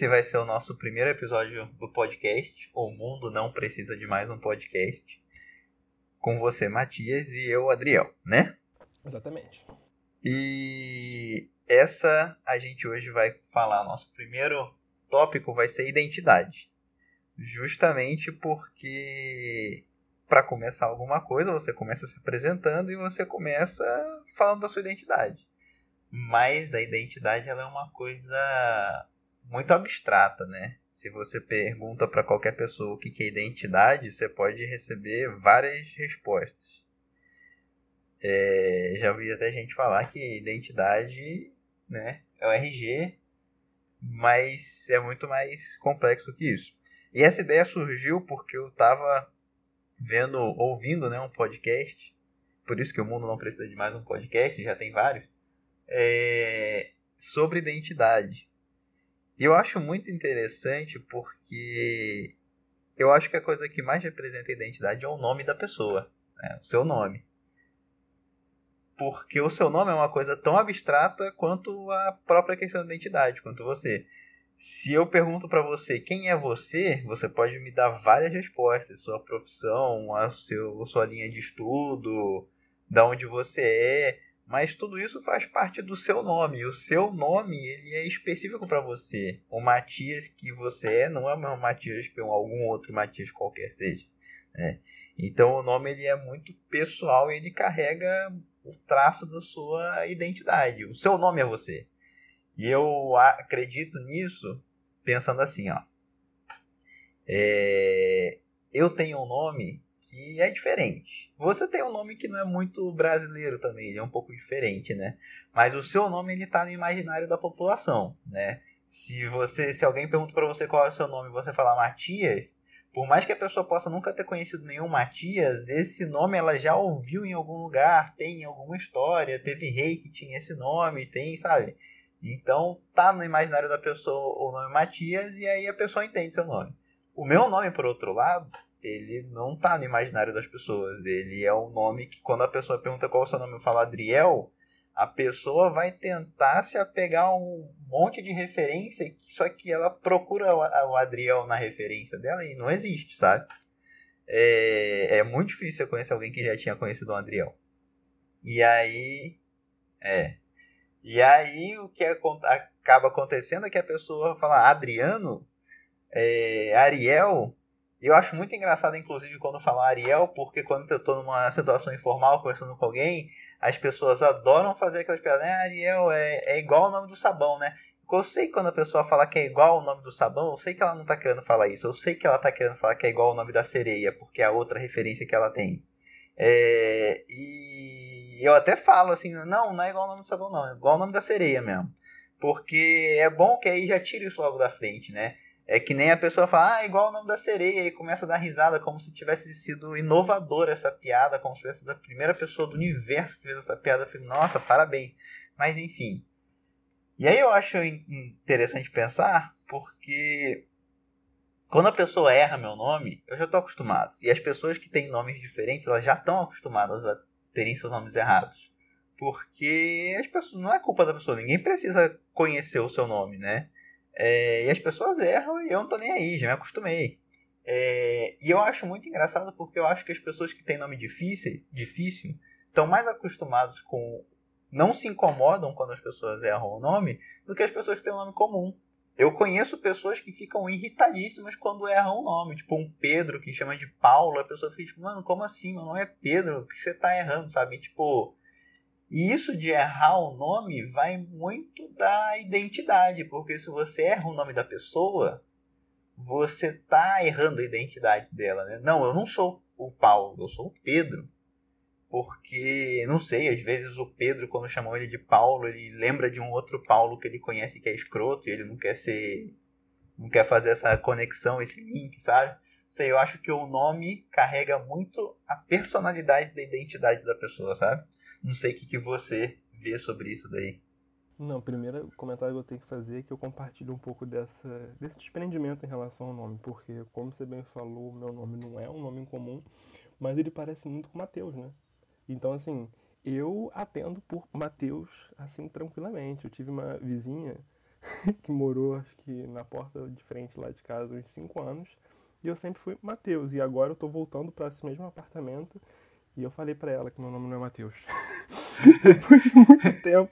esse vai ser o nosso primeiro episódio do podcast. O mundo não precisa de mais um podcast. Com você, Matias, e eu, Adriel, né? Exatamente. E essa a gente hoje vai falar. Nosso primeiro tópico vai ser identidade. Justamente porque para começar alguma coisa, você começa se apresentando e você começa falando da sua identidade. Mas a identidade ela é uma coisa muito abstrata, né? Se você pergunta para qualquer pessoa o que é identidade, você pode receber várias respostas. É, já ouvi até gente falar que identidade né, é o RG, mas é muito mais complexo que isso. E essa ideia surgiu porque eu estava vendo, ouvindo né, um podcast, por isso que o mundo não precisa de mais um podcast, já tem vários, é, sobre identidade. E eu acho muito interessante porque eu acho que a coisa que mais representa a identidade é o nome da pessoa, né? o seu nome. Porque o seu nome é uma coisa tão abstrata quanto a própria questão da identidade, quanto você. Se eu pergunto para você quem é você, você pode me dar várias respostas, sua profissão, a, seu, sua linha de estudo, da onde você é, mas tudo isso faz parte do seu nome. O seu nome ele é específico para você. O Matias que você é não é o mesmo Matias que algum outro Matias qualquer seja. Né? Então o nome ele é muito pessoal e ele carrega o traço da sua identidade. O seu nome é você. E eu acredito nisso pensando assim, ó. É... Eu tenho um nome que é diferente. Você tem um nome que não é muito brasileiro também, ele é um pouco diferente, né? Mas o seu nome ele tá no imaginário da população, né? Se você, se alguém pergunta para você qual é o seu nome e você falar Matias, por mais que a pessoa possa nunca ter conhecido nenhum Matias, esse nome ela já ouviu em algum lugar, tem em alguma história, teve rei que tinha esse nome, tem, sabe? Então tá no imaginário da pessoa o nome Matias e aí a pessoa entende seu nome. O meu nome, por outro lado, ele não tá no imaginário das pessoas. Ele é um nome que, quando a pessoa pergunta qual é o seu nome e fala Adriel, a pessoa vai tentar se apegar a um monte de referência, só que ela procura o Adriel na referência dela e não existe, sabe? É, é muito difícil eu conhecer alguém que já tinha conhecido o Adriel. E aí. É. E aí o que acaba acontecendo é que a pessoa fala Adriano, é, Ariel, eu acho muito engraçado, inclusive, quando falam Ariel, porque quando eu estou numa situação informal, conversando com alguém, as pessoas adoram fazer aquelas piadas, né? Ariel é, é igual o nome do sabão, né? Eu sei que quando a pessoa fala que é igual o nome do sabão, eu sei que ela não está querendo falar isso. Eu sei que ela está querendo falar que é igual o nome da sereia, porque é a outra referência que ela tem. É, e eu até falo assim, não, não é igual o nome do sabão, não, é igual o nome da sereia mesmo. Porque é bom que aí já tira isso logo da frente, né? É que nem a pessoa fala, ah, igual o nome da sereia, e começa a dar risada como se tivesse sido inovadora essa piada, como se tivesse sido a primeira pessoa do universo que fez essa piada. Eu fico, nossa, parabéns. Mas enfim. E aí eu acho interessante pensar, porque quando a pessoa erra meu nome, eu já estou acostumado. E as pessoas que têm nomes diferentes, elas já estão acostumadas a terem seus nomes errados. Porque as pessoas, não é culpa da pessoa, ninguém precisa conhecer o seu nome, né? É, e as pessoas erram e eu não tô nem aí, já me acostumei. É, e eu acho muito engraçado porque eu acho que as pessoas que têm nome difícil, difícil estão mais acostumados com. não se incomodam quando as pessoas erram o nome do que as pessoas que têm um nome comum. Eu conheço pessoas que ficam irritadíssimas quando erram o nome. Tipo, um Pedro que chama de Paulo, a pessoa fica tipo, mano, como assim? Meu nome é Pedro, o que você tá errando, sabe? Tipo, e isso de errar o nome vai muito da identidade, porque se você erra o nome da pessoa, você está errando a identidade dela, né? Não, eu não sou o Paulo, eu sou o Pedro. Porque, não sei, às vezes o Pedro, quando chamam ele de Paulo, ele lembra de um outro Paulo que ele conhece que é escroto e ele não quer ser. não quer fazer essa conexão, esse link, sabe? Sei, eu acho que o nome carrega muito a personalidade da identidade da pessoa, sabe? Não sei o que, que você vê sobre isso daí. Não, primeiro comentário que eu tenho que fazer é que eu compartilho um pouco dessa, desse desprendimento em relação ao nome, porque, como você bem falou, meu nome não é um nome comum, mas ele parece muito com Mateus, né? Então, assim, eu atendo por Mateus, assim, tranquilamente. Eu tive uma vizinha que morou, acho que na porta de frente lá de casa uns 5 anos. E eu sempre fui Matheus. E agora eu tô voltando para esse mesmo apartamento. E eu falei para ela que meu nome não é Matheus. Depois de muito tempo.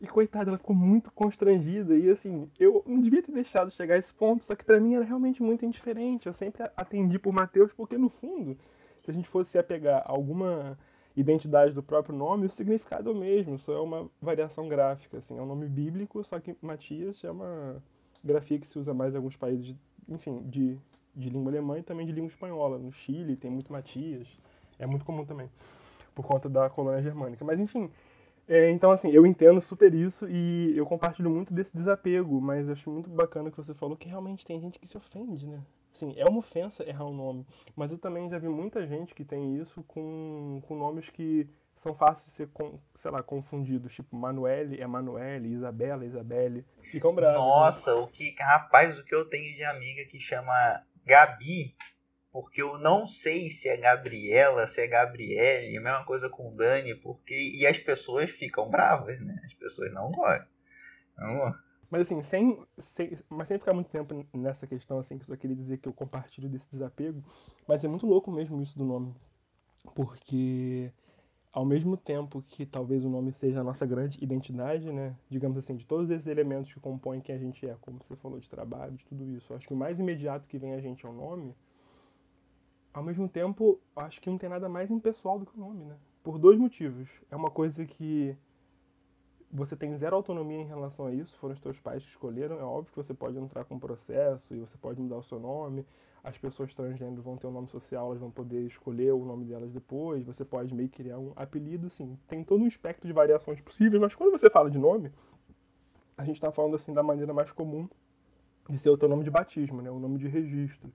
E coitada, ela ficou muito constrangida. E assim, eu não devia ter deixado chegar a esse ponto. Só que para mim era realmente muito indiferente. Eu sempre atendi por Matheus, porque no fundo, se a gente fosse apegar alguma identidade do próprio nome, o significado é o mesmo, só é uma variação gráfica, assim, é um nome bíblico, só que Matias é uma grafia que se usa mais em alguns países, enfim, de, de língua alemã e também de língua espanhola. No Chile tem muito Matias, é muito comum também, por conta da colônia germânica. Mas, enfim, é, então, assim, eu entendo super isso e eu compartilho muito desse desapego, mas eu acho muito bacana que você falou que realmente tem gente que se ofende, né? Assim, é uma ofensa errar o nome, mas eu também já vi muita gente que tem isso com, com nomes que são fáceis de ser, sei lá, confundidos. Tipo, Manuele é Manuele, Isabela é Isabelle. Ficam bravos. Né? Nossa, né? o que. Rapaz, o que eu tenho de amiga que chama Gabi, porque eu não sei se é Gabriela, se é Gabriele, a mesma coisa com Dani, porque. E as pessoas ficam bravas, né? As pessoas não gostam. Não mas assim, sem, sem, mas sem ficar muito tempo nessa questão, assim, que eu só queria dizer que eu compartilho desse desapego, mas é muito louco mesmo isso do nome. Porque ao mesmo tempo que talvez o nome seja a nossa grande identidade, né? Digamos assim, de todos esses elementos que compõem quem a gente é, como você falou, de trabalho, de tudo isso. Acho que o mais imediato que vem a gente é o nome. Ao mesmo tempo, acho que não tem nada mais impessoal do que o nome, né? Por dois motivos. É uma coisa que você tem zero autonomia em relação a isso, foram os teus pais que escolheram. É óbvio que você pode entrar com um processo e você pode mudar o seu nome. As pessoas transgênero vão ter um nome social, elas vão poder escolher o nome delas depois. Você pode meio que criar um apelido, assim. Tem todo um espectro de variações possíveis, mas quando você fala de nome, a gente está falando assim da maneira mais comum de ser o teu nome de batismo, né? O nome de registro.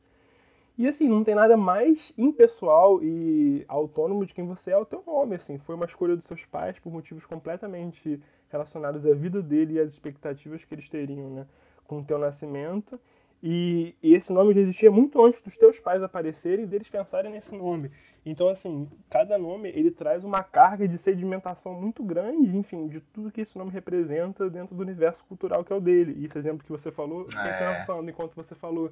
E assim, não tem nada mais impessoal e autônomo de quem você é o teu nome, assim. Foi uma escolha dos seus pais por motivos completamente relacionados à vida dele e às expectativas que eles teriam, né, com o teu nascimento. E, e, esse nome já existia muito antes dos teus pais aparecerem e deles pensarem nesse nome. Então, assim, cada nome ele traz uma carga de sedimentação muito grande, enfim, de tudo que esse nome representa dentro do universo cultural que é o dele. E esse exemplo que você falou, fiquei é. pensando enquanto você falou,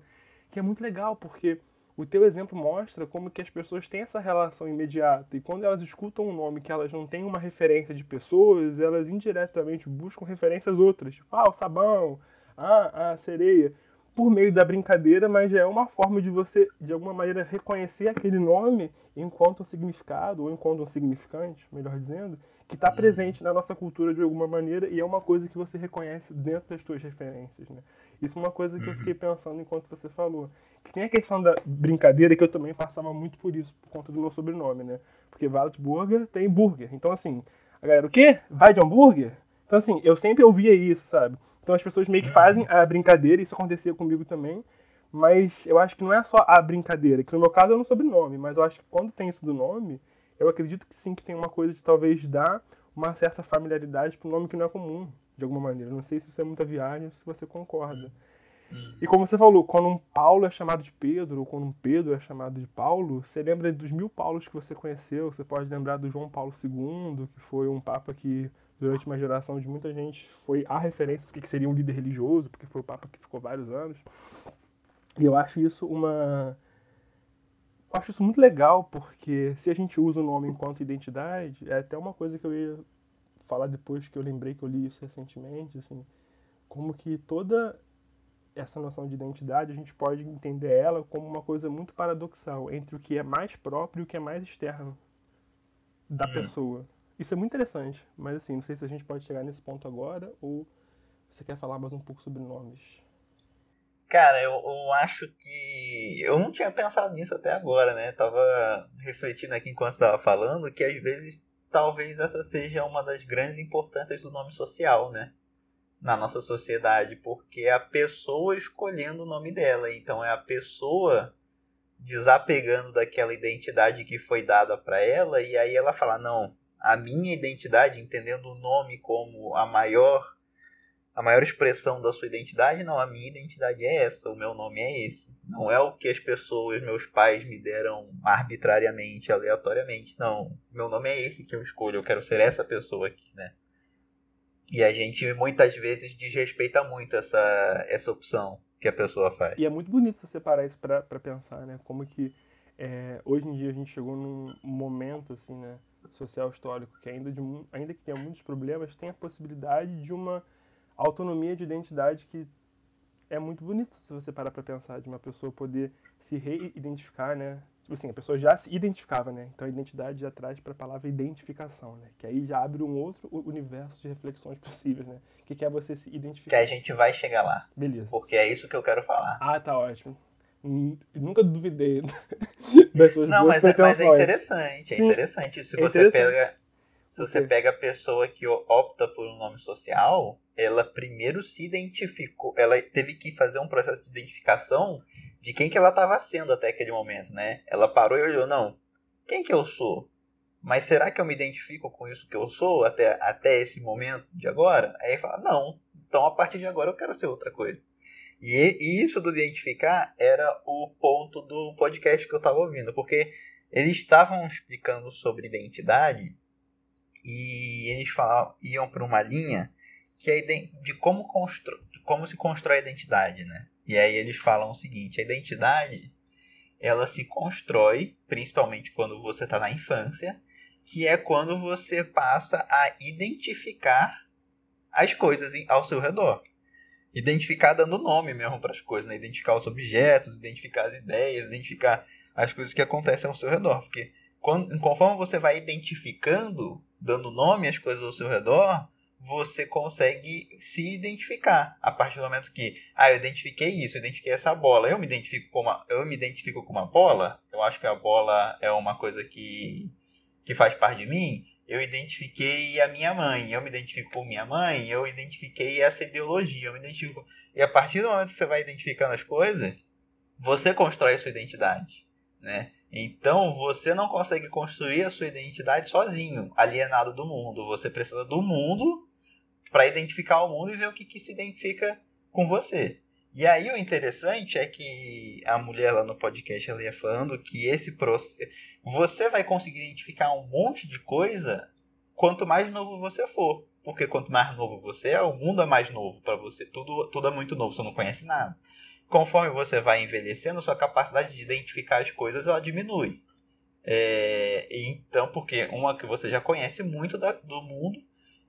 que é muito legal, porque o teu exemplo mostra como que as pessoas têm essa relação imediata. E quando elas escutam um nome que elas não têm uma referência de pessoas, elas indiretamente buscam referências outras, tipo, ah, o sabão, ah, a sereia, por meio da brincadeira, mas é uma forma de você, de alguma maneira, reconhecer aquele nome enquanto um significado, ou enquanto um significante, melhor dizendo, que está presente na nossa cultura de alguma maneira e é uma coisa que você reconhece dentro das suas referências, né? Isso é uma coisa que eu fiquei pensando enquanto você falou. Que tem a questão da brincadeira que eu também passava muito por isso, por conta do meu sobrenome, né? Porque Waldburger tem burger. Então, assim, a galera, o quê? Vai de hambúrguer? Então, assim, eu sempre ouvia isso, sabe? Então as pessoas meio que fazem a brincadeira, isso acontecia comigo também. Mas eu acho que não é só a brincadeira, que no meu caso é um sobrenome, mas eu acho que quando tem isso do nome, eu acredito que sim, que tem uma coisa de talvez dar uma certa familiaridade para um nome que não é comum, de alguma maneira. Não sei se isso é muita viagem ou se você concorda. E como você falou, quando um Paulo é chamado de Pedro, ou quando um Pedro é chamado de Paulo, você lembra dos mil Paulos que você conheceu, você pode lembrar do João Paulo II, que foi um papa que, durante uma geração de muita gente, foi a referência do que seria um líder religioso, porque foi o papa que ficou vários anos. E eu acho isso uma. Eu acho isso muito legal, porque se a gente usa o nome enquanto identidade, é até uma coisa que eu ia falar depois que eu lembrei que eu li isso recentemente, assim, como que toda essa noção de identidade, a gente pode entender ela como uma coisa muito paradoxal entre o que é mais próprio e o que é mais externo da uhum. pessoa. Isso é muito interessante, mas assim, não sei se a gente pode chegar nesse ponto agora ou você quer falar mais um pouco sobre nomes. Cara, eu, eu acho que. Eu não tinha pensado nisso até agora, né? Tava refletindo aqui enquanto estava falando que às vezes talvez essa seja uma das grandes importâncias do nome social, né? na nossa sociedade, porque é a pessoa escolhendo o nome dela. Então é a pessoa desapegando daquela identidade que foi dada para ela e aí ela fala: "Não, a minha identidade, entendendo o nome como a maior a maior expressão da sua identidade, não, a minha identidade é essa, o meu nome é esse. Não é o que as pessoas, meus pais me deram arbitrariamente, aleatoriamente. Não, meu nome é esse que eu escolho, eu quero ser essa pessoa aqui, né? E a gente muitas vezes desrespeita muito essa, essa opção que a pessoa faz. E é muito bonito você parar isso pra, pra pensar, né? Como que é, hoje em dia a gente chegou num momento, assim, né? Social histórico que ainda, de, ainda que tenha muitos problemas, tem a possibilidade de uma autonomia de identidade que é muito bonito se você parar para pensar de uma pessoa poder se reidentificar, né? Tipo assim, a pessoa já se identificava, né? Então a identidade já traz para a palavra identificação, né? Que aí já abre um outro universo de reflexões possíveis, né? Que quer você se identificar. Que a gente vai chegar lá. Beleza. Porque é isso que eu quero falar. Ah, tá ótimo. Nunca duvidei das suas Não, mas é, mas é, interessante, é Sim, interessante. Se é você interessante. pega se você pega a pessoa que opta por um nome social, ela primeiro se identificou, ela teve que fazer um processo de identificação de quem que ela estava sendo até aquele momento, né? Ela parou e olhou, não, quem que eu sou? Mas será que eu me identifico com isso que eu sou até, até esse momento de agora? Aí fala, não, então a partir de agora eu quero ser outra coisa. E, e isso do identificar era o ponto do podcast que eu estava ouvindo, porque eles estavam explicando sobre identidade e eles falavam, iam para uma linha que é de como, como se constrói a identidade, né? E aí eles falam o seguinte: a identidade ela se constrói principalmente quando você está na infância, que é quando você passa a identificar as coisas ao seu redor. Identificar dando nome mesmo para as coisas, né? identificar os objetos, identificar as ideias, identificar as coisas que acontecem ao seu redor. Porque quando, conforme você vai identificando dando nome às coisas ao seu redor, você consegue se identificar. A partir do momento que, ah, eu identifiquei isso, eu identifiquei essa bola, eu me identifico com uma, eu me identifico com uma bola, eu acho que a bola é uma coisa que, que faz parte de mim, eu identifiquei a minha mãe, eu me identifico com minha mãe, eu identifiquei essa ideologia, eu me identifico. E a partir do momento que você vai identificando as coisas, você constrói a sua identidade, né? Então você não consegue construir a sua identidade sozinho, alienado do mundo. Você precisa do mundo para identificar o mundo e ver o que, que se identifica com você. E aí o interessante é que a mulher lá no podcast ela ia falando que esse processo você vai conseguir identificar um monte de coisa quanto mais novo você for, porque quanto mais novo você é, o mundo é mais novo para você. Tudo tudo é muito novo, você não conhece nada conforme você vai envelhecendo, sua capacidade de identificar as coisas ela diminui. É, então, porque uma que você já conhece muito da, do mundo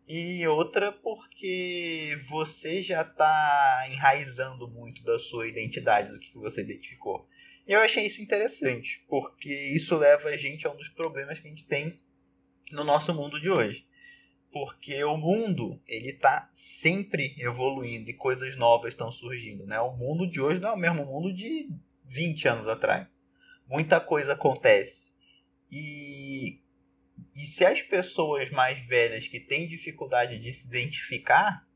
e outra porque você já está enraizando muito da sua identidade, do que você identificou. E eu achei isso interessante, porque isso leva a gente a um dos problemas que a gente tem no nosso mundo de hoje porque o mundo ele está sempre evoluindo e coisas novas estão surgindo, né? O mundo de hoje não é o mesmo mundo de 20 anos atrás. Muita coisa acontece. E, e se as pessoas mais velhas que têm dificuldade de se identificar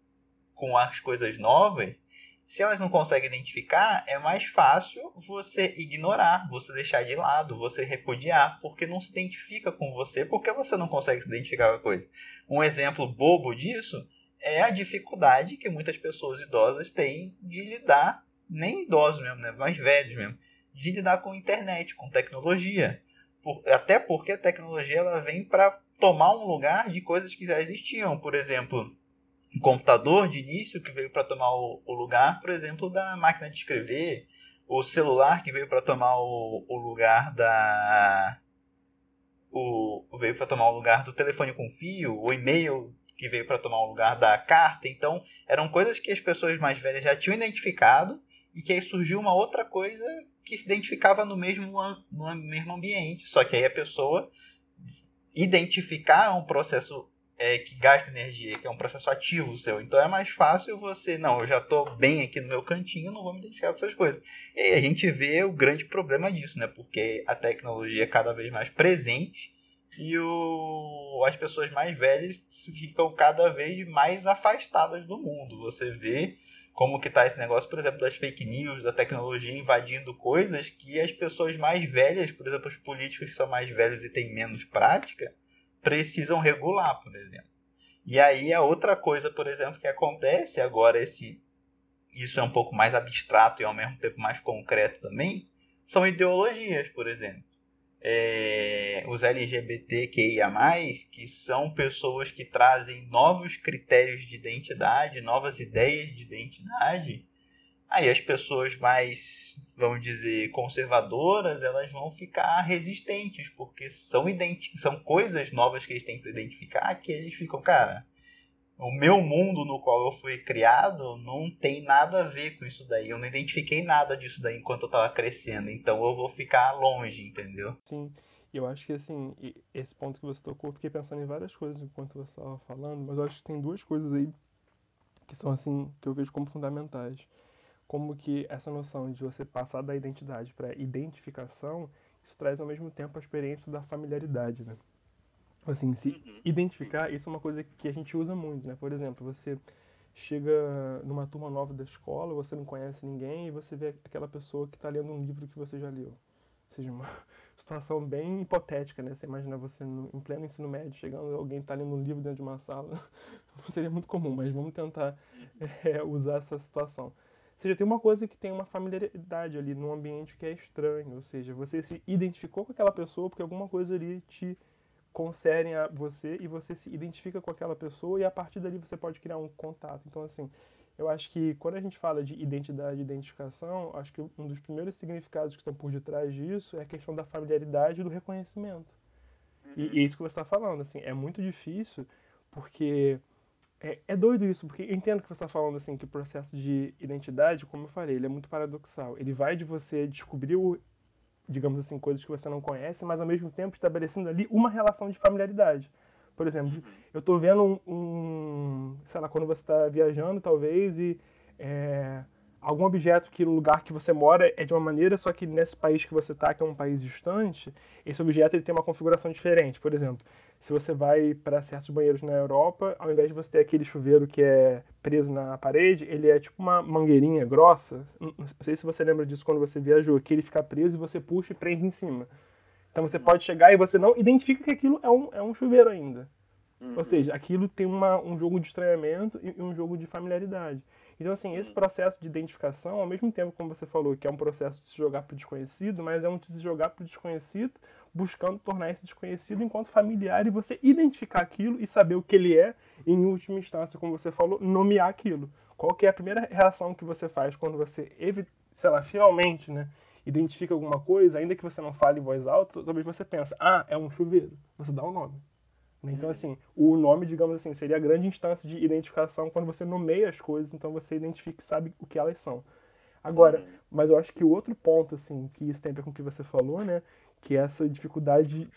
com as coisas novas, se elas não conseguem identificar, é mais fácil você ignorar, você deixar de lado, você repudiar, porque não se identifica com você, porque você não consegue se identificar com a coisa. Um exemplo bobo disso é a dificuldade que muitas pessoas idosas têm de lidar, nem idosos mesmo, né, mais velhos mesmo, de lidar com internet, com tecnologia. Até porque a tecnologia ela vem para tomar um lugar de coisas que já existiam. Por exemplo, um computador de início que veio para tomar o, o, lugar, por exemplo, da máquina de escrever, o celular que veio para tomar o, o, lugar da o veio para tomar o lugar do telefone com fio, o e-mail que veio para tomar o lugar da carta. Então, eram coisas que as pessoas mais velhas já tinham identificado e que aí surgiu uma outra coisa que se identificava no mesmo no mesmo ambiente. Só que aí a pessoa identificar um processo é, que gasta energia, que é um processo ativo seu. Então é mais fácil você, não, eu já estou bem aqui no meu cantinho, não vou me identificar com essas coisas. E aí a gente vê o grande problema disso, né? Porque a tecnologia é cada vez mais presente e o, as pessoas mais velhas ficam cada vez mais afastadas do mundo. Você vê como que tá esse negócio, por exemplo, das fake news, da tecnologia invadindo coisas que as pessoas mais velhas, por exemplo, os políticos que são mais velhos e têm menos prática, precisam regular, por exemplo. E aí a outra coisa, por exemplo, que acontece agora esse isso é um pouco mais abstrato e ao mesmo tempo mais concreto também, são ideologias, por exemplo. É, os LGBTQIA+, que são pessoas que trazem novos critérios de identidade, novas ideias de identidade, aí as pessoas mais, vamos dizer, conservadoras, elas vão ficar resistentes, porque são, são coisas novas que eles têm para identificar que eles ficam, cara, o meu mundo no qual eu fui criado não tem nada a ver com isso daí. Eu não identifiquei nada disso daí enquanto eu tava crescendo. Então eu vou ficar longe, entendeu? Sim. Eu acho que assim, esse ponto que você tocou, eu fiquei pensando em várias coisas enquanto você estava falando, mas eu acho que tem duas coisas aí que são assim, que eu vejo como fundamentais. Como que essa noção de você passar da identidade para identificação, isso traz ao mesmo tempo a experiência da familiaridade, né? Assim, se uhum. identificar, isso é uma coisa que a gente usa muito, né? Por exemplo, você chega numa turma nova da escola, você não conhece ninguém e você vê aquela pessoa que está lendo um livro que você já leu. Ou seja, uma situação bem hipotética, né? Você imagina você no, em pleno ensino médio, chegando alguém está lendo um livro dentro de uma sala. Não seria muito comum, mas vamos tentar é, usar essa situação. Ou seja, tem uma coisa que tem uma familiaridade ali num ambiente que é estranho. Ou seja, você se identificou com aquela pessoa porque alguma coisa ali te concedem a você e você se identifica com aquela pessoa e a partir dali você pode criar um contato. Então, assim, eu acho que quando a gente fala de identidade e identificação, acho que um dos primeiros significados que estão por detrás disso é a questão da familiaridade e do reconhecimento. E, e é isso que você está falando, assim, é muito difícil porque é, é, doido isso, porque eu entendo que você está falando assim que o processo de identidade, como eu falei, ele é muito paradoxal. Ele vai de você descobrir o, digamos assim, coisas que você não conhece, mas ao mesmo tempo estabelecendo ali uma relação de familiaridade. Por exemplo, uhum. eu estou vendo um, um, sei lá, quando você está viajando, talvez, e é, algum objeto que no lugar que você mora é de uma maneira, só que nesse país que você está, que é um país distante, esse objeto ele tem uma configuração diferente. Por exemplo, se você vai para certos banheiros na Europa, ao invés de você ter aquele chuveiro que é preso na parede, ele é tipo uma mangueirinha grossa. Não sei se você lembra disso quando você viajou, que ele fica preso e você puxa e prende em cima. Então você pode chegar e você não identifica que aquilo é um, é um chuveiro ainda. Uhum. Ou seja, aquilo tem uma, um jogo de estranhamento e um jogo de familiaridade. Então, assim, esse processo de identificação, ao mesmo tempo, como você falou, que é um processo de se jogar para o desconhecido, mas é um de se jogar para o desconhecido, buscando tornar esse desconhecido enquanto familiar e você identificar aquilo e saber o que ele é, e, em última instância, como você falou, nomear aquilo. Qual que é a primeira reação que você faz quando você, sei lá, finalmente, né, identifica alguma coisa, ainda que você não fale em voz alta, talvez você pense, ah, é um chuveiro. Você dá o um nome. Né? Então, assim, o nome, digamos assim, seria a grande instância de identificação quando você nomeia as coisas, então você identifica e sabe o que elas são. Agora, mas eu acho que o outro ponto, assim, que isso tem a ver com o que você falou, né, que é essa dificuldade,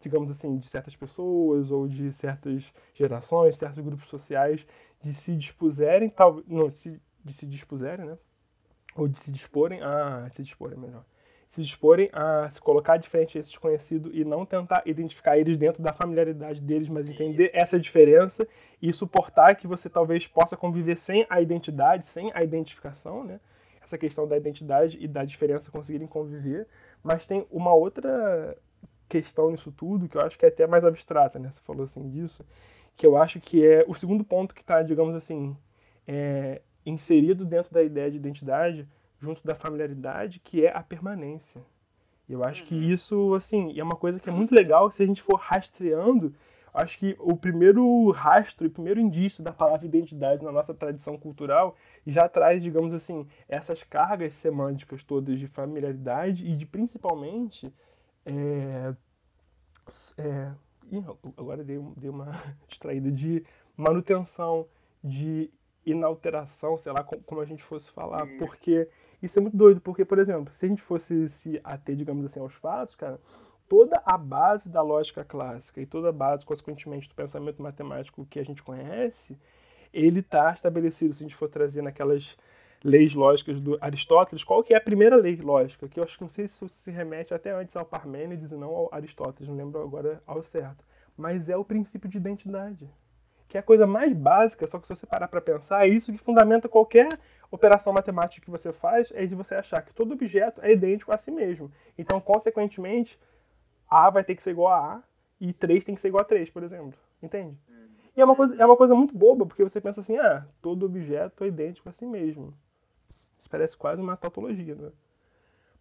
digamos assim, de certas pessoas ou de certas gerações, certos grupos sociais, de se dispuserem, tal, não, se, de se dispuserem, né, ou de se disporem a, se disporem melhor, se disporem a se colocar de frente a esse desconhecido e não tentar identificar eles dentro da familiaridade deles, mas entender essa diferença e suportar que você talvez possa conviver sem a identidade, sem a identificação, né? Essa questão da identidade e da diferença conseguirem conviver, mas tem uma outra questão nisso tudo que eu acho que é até mais abstrata, né? Você falou assim disso, que eu acho que é o segundo ponto que está, digamos assim, é, inserido dentro da ideia de identidade, junto da familiaridade, que é a permanência. E eu acho que uhum. isso, assim, é uma coisa que é muito legal se a gente for rastreando. Acho que o primeiro rastro, o primeiro indício da palavra identidade na nossa tradição cultural já traz, digamos assim, essas cargas semânticas todas de familiaridade e de principalmente. É, é, agora dei, dei uma distraída de manutenção, de inalteração, sei lá como a gente fosse falar, porque isso é muito doido, porque, por exemplo, se a gente fosse se ater, digamos assim, aos fatos, cara, toda a base da lógica clássica e toda a base, consequentemente, do pensamento matemático que a gente conhece, ele está estabelecido, se a gente for trazer naquelas leis lógicas do Aristóteles, qual que é a primeira lei lógica? Que eu acho que não sei se se remete até antes ao Parmênides e não ao Aristóteles, não lembro agora ao certo. Mas é o princípio de identidade. Que é a coisa mais básica, só que se você parar para pensar, é isso que fundamenta qualquer operação matemática que você faz é de você achar que todo objeto é idêntico a si mesmo. Então, consequentemente, A vai ter que ser igual a A e 3 tem que ser igual a 3, por exemplo. Entende? E é uma coisa, é uma coisa muito boba, porque você pensa assim, ah, todo objeto é idêntico a si mesmo. Isso parece quase uma tautologia, né?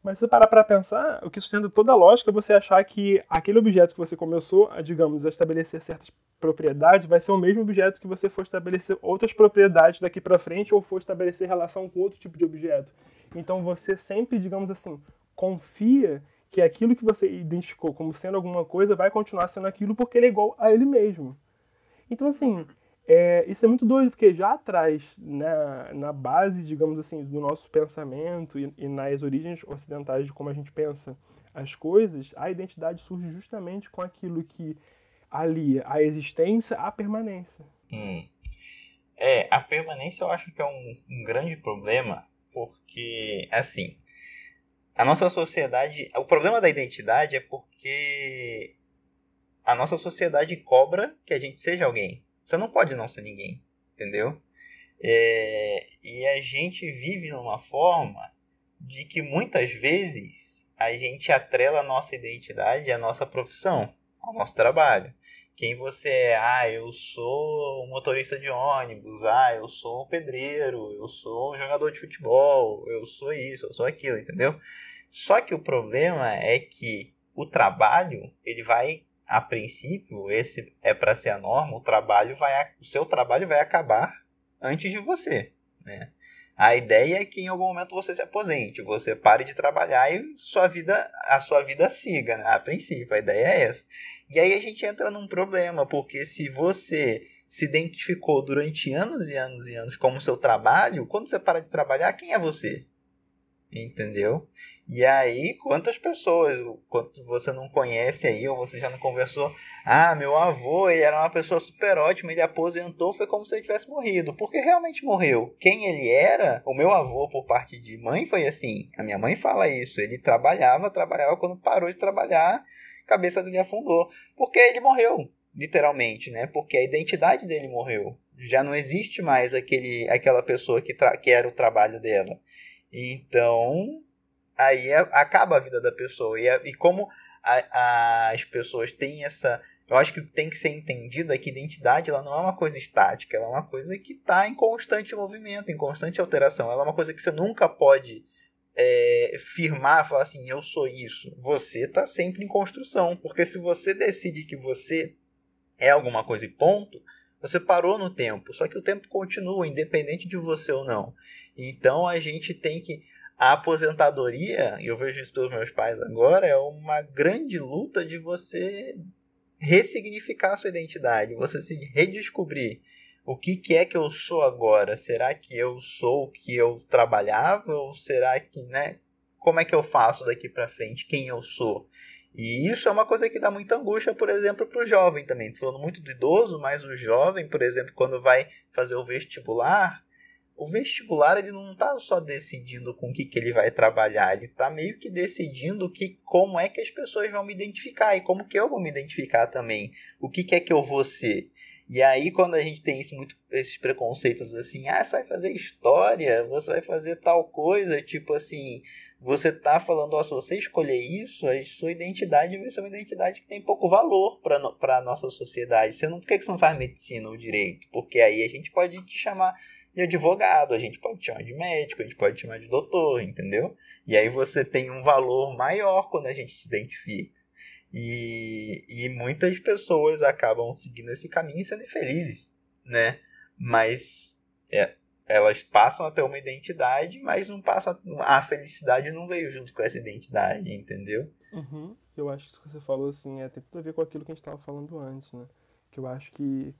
Mas se você parar para pensar, o que sustenta toda a lógica é você achar que aquele objeto que você começou, a, digamos, a estabelecer certas propriedades, vai ser o mesmo objeto que você for estabelecer outras propriedades daqui para frente ou for estabelecer relação com outro tipo de objeto. Então você sempre, digamos assim, confia que aquilo que você identificou como sendo alguma coisa vai continuar sendo aquilo porque ele é igual a ele mesmo. Então, assim, é, isso é muito doido, porque já atrás, na, né, na base, digamos assim, do nosso pensamento e, e, nas origens ocidentais de como a gente pensa as coisas, a identidade surge justamente com aquilo que alia a existência à permanência. Hum. É, a permanência eu acho que é um, um grande problema, porque, assim, a nossa sociedade. O problema da identidade é porque a nossa sociedade cobra que a gente seja alguém. Você não pode não ser ninguém, entendeu? É, e a gente vive numa forma de que muitas vezes a gente atrela a nossa identidade à nossa profissão, ao nosso trabalho. Quem você é? Ah, eu sou motorista de ônibus. Ah, eu sou pedreiro. Eu sou jogador de futebol. Eu sou isso, eu sou aquilo, entendeu? Só que o problema é que o trabalho, ele vai a princípio, esse é para ser a norma, o trabalho vai, o seu trabalho vai acabar antes de você, né? A ideia é que em algum momento você se aposente, você pare de trabalhar e sua vida, a sua vida siga, né? A princípio, a ideia é essa. E aí a gente entra num problema, porque se você se identificou durante anos e anos e anos como seu trabalho, quando você para de trabalhar, quem é você? Entendeu? E aí, quantas pessoas, quanto você não conhece aí, ou você já não conversou, ah, meu avô, ele era uma pessoa super ótima, ele aposentou, foi como se ele tivesse morrido, porque realmente morreu. Quem ele era, o meu avô, por parte de mãe, foi assim, a minha mãe fala isso, ele trabalhava, trabalhava, quando parou de trabalhar, a cabeça dele afundou, porque ele morreu, literalmente, né, porque a identidade dele morreu. Já não existe mais aquele, aquela pessoa que, que era o trabalho dela. Então, aí é, acaba a vida da pessoa. E, é, e como a, as pessoas têm essa. Eu acho que tem que ser entendido é que identidade ela não é uma coisa estática, ela é uma coisa que está em constante movimento, em constante alteração. Ela é uma coisa que você nunca pode é, firmar, falar assim, eu sou isso. Você está sempre em construção, porque se você decide que você é alguma coisa e ponto, você parou no tempo. Só que o tempo continua, independente de você ou não. Então a gente tem que a aposentadoria, e eu vejo isso dos meus pais agora, é uma grande luta de você ressignificar a sua identidade, você se redescobrir. O que, que é que eu sou agora? Será que eu sou o que eu trabalhava? Ou será que, né? Como é que eu faço daqui para frente? Quem eu sou? E isso é uma coisa que dá muita angústia, por exemplo, para o jovem também. Estou falando muito do idoso, mas o jovem, por exemplo, quando vai fazer o vestibular, o vestibular ele não está só decidindo com o que, que ele vai trabalhar, ele está meio que decidindo que, como é que as pessoas vão me identificar e como que eu vou me identificar também. O que, que é que eu vou ser. E aí, quando a gente tem esse, muito, esses preconceitos assim, ah, você vai fazer história, você vai fazer tal coisa, tipo assim, você tá falando, ó, se você escolher isso, a sua identidade vai ser uma identidade que tem pouco valor para a nossa sociedade. Você não, por que, que você não faz medicina ou direito? Porque aí a gente pode te chamar de advogado, a gente pode chamar de médico, a gente pode chamar de doutor, entendeu? E aí você tem um valor maior quando a gente te identifica. E, e muitas pessoas acabam seguindo esse caminho e sendo felizes, né? Mas é, elas passam a ter uma identidade, mas não passam a, a felicidade não veio junto com essa identidade, entendeu? Uhum. Eu acho que isso que você falou assim é, tem tudo a ver com aquilo que a gente estava falando antes, né? Que eu acho que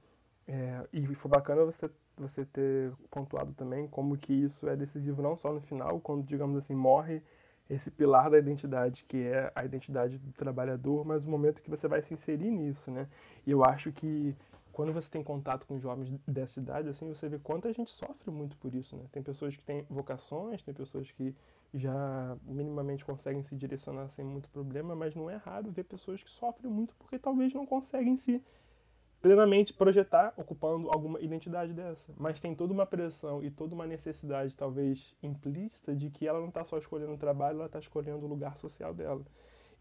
é, e foi bacana você você ter pontuado também como que isso é decisivo não só no final, quando, digamos assim, morre esse pilar da identidade, que é a identidade do trabalhador, mas o momento que você vai se inserir nisso, né? E eu acho que quando você tem contato com jovens dessa idade, assim, você vê quanto a gente sofre muito por isso, né? Tem pessoas que têm vocações, tem pessoas que já minimamente conseguem se direcionar sem muito problema, mas não é raro ver pessoas que sofrem muito porque talvez não conseguem se plenamente projetar ocupando alguma identidade dessa. Mas tem toda uma pressão e toda uma necessidade, talvez implícita, de que ela não está só escolhendo o trabalho, ela está escolhendo o lugar social dela.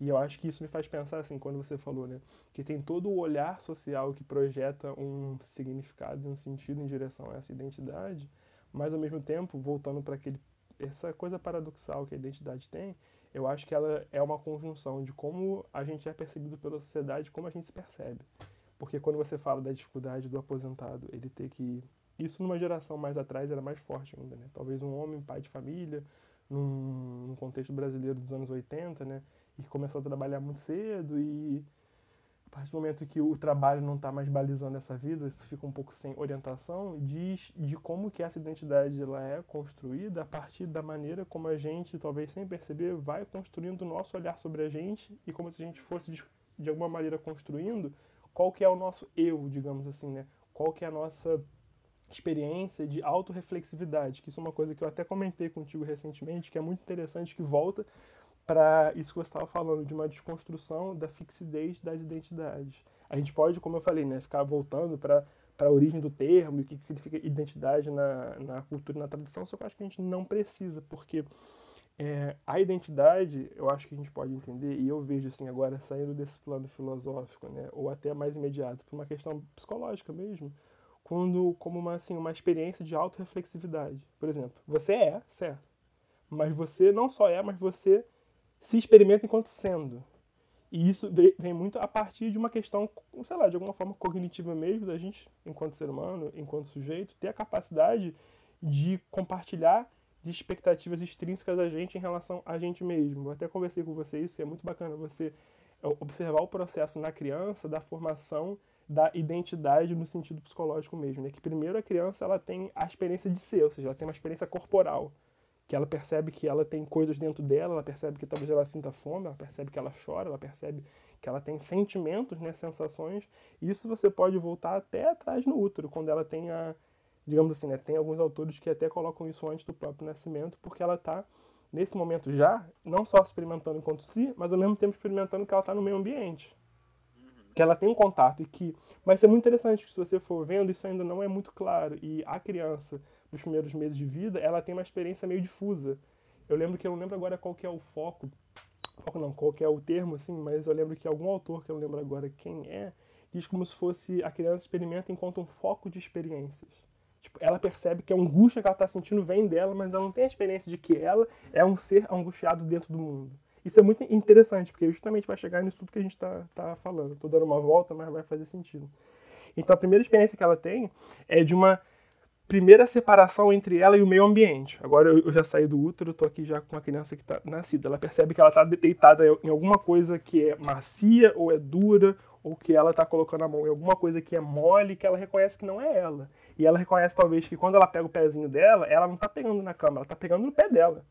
E eu acho que isso me faz pensar assim, quando você falou, né? Que tem todo o olhar social que projeta um significado e um sentido em direção a essa identidade, mas ao mesmo tempo, voltando para aquele essa coisa paradoxal que a identidade tem, Eu acho que ela é uma conjunção de como a gente é percebido pela sociedade, como a gente se percebe. Porque quando você fala da dificuldade do aposentado, ele ter que isso numa geração mais atrás era mais forte ainda, né? Talvez um homem, pai de família, num, num contexto brasileiro dos anos 80, né? E começou a trabalhar muito cedo e a partir do momento que o trabalho não está mais balizando essa vida, isso fica um pouco sem orientação, diz de como que essa identidade ela é construída a partir da maneira como a gente, talvez sem perceber, vai construindo o nosso olhar sobre a gente e como se a gente fosse de, alguma maneira construindo qual que é o nosso eu, digamos assim, né? Qual que é a nossa experiência de autorreflexividade, que isso é uma coisa que eu até comentei contigo recentemente, que é muito interessante, que volta para isso que você estava falando, de uma desconstrução da fixidez das identidades. A gente pode, como eu falei, né, ficar voltando para a origem do termo e o que, que significa identidade na, na cultura e na tradição, só que eu acho que a gente não precisa, porque é, a identidade, eu acho que a gente pode entender, e eu vejo assim agora saindo desse plano filosófico, né, ou até mais imediato, para uma questão psicológica mesmo, quando como uma assim uma experiência de autorreflexividade. Por exemplo, você é, certo? Mas você não só é, mas você se experimenta enquanto sendo. E isso vem muito a partir de uma questão, sei lá, de alguma forma cognitiva mesmo, da gente, enquanto ser humano, enquanto sujeito, ter a capacidade de compartilhar de expectativas extrínsecas da gente em relação a gente mesmo. Eu até conversei com você isso, que é muito bacana você observar o processo na criança da formação da identidade no sentido psicológico mesmo, né? Que primeiro a criança ela tem a experiência de ser, ou seja, ela tem uma experiência corporal que ela percebe que ela tem coisas dentro dela, ela percebe que talvez ela sinta fome, ela percebe que ela chora, ela percebe que ela tem sentimentos, né, sensações. Isso você pode voltar até atrás no útero, quando ela tem a, digamos assim, né, tem alguns autores que até colocam isso antes do próprio nascimento, porque ela está nesse momento já não só experimentando enquanto si, mas ao mesmo tempo experimentando que ela está no meio ambiente que ela tem um contato e que mas é muito interessante que se você for vendo isso ainda não é muito claro e a criança nos primeiros meses de vida, ela tem uma experiência meio difusa. Eu lembro que eu não lembro agora qual que é o foco, foco não, qual que é o termo, assim, mas eu lembro que algum autor, que eu não lembro agora quem é, diz como se fosse a criança experimenta enquanto um foco de experiências. Tipo, ela percebe que a angústia que ela está sentindo vem dela, mas ela não tem a experiência de que ela é um ser angustiado dentro do mundo. Isso é muito interessante, porque justamente vai chegar nisso tudo que a gente está tá falando. Estou dando uma volta, mas vai fazer sentido. Então, a primeira experiência que ela tem é de uma primeira separação entre ela e o meio ambiente. Agora eu já saí do útero, estou aqui já com a criança que está nascida. Ela percebe que ela está deitada em alguma coisa que é macia ou é dura, ou que ela está colocando a mão em alguma coisa que é mole, que ela reconhece que não é ela. E ela reconhece talvez que quando ela pega o pezinho dela, ela não está pegando na cama, ela está pegando no pé dela.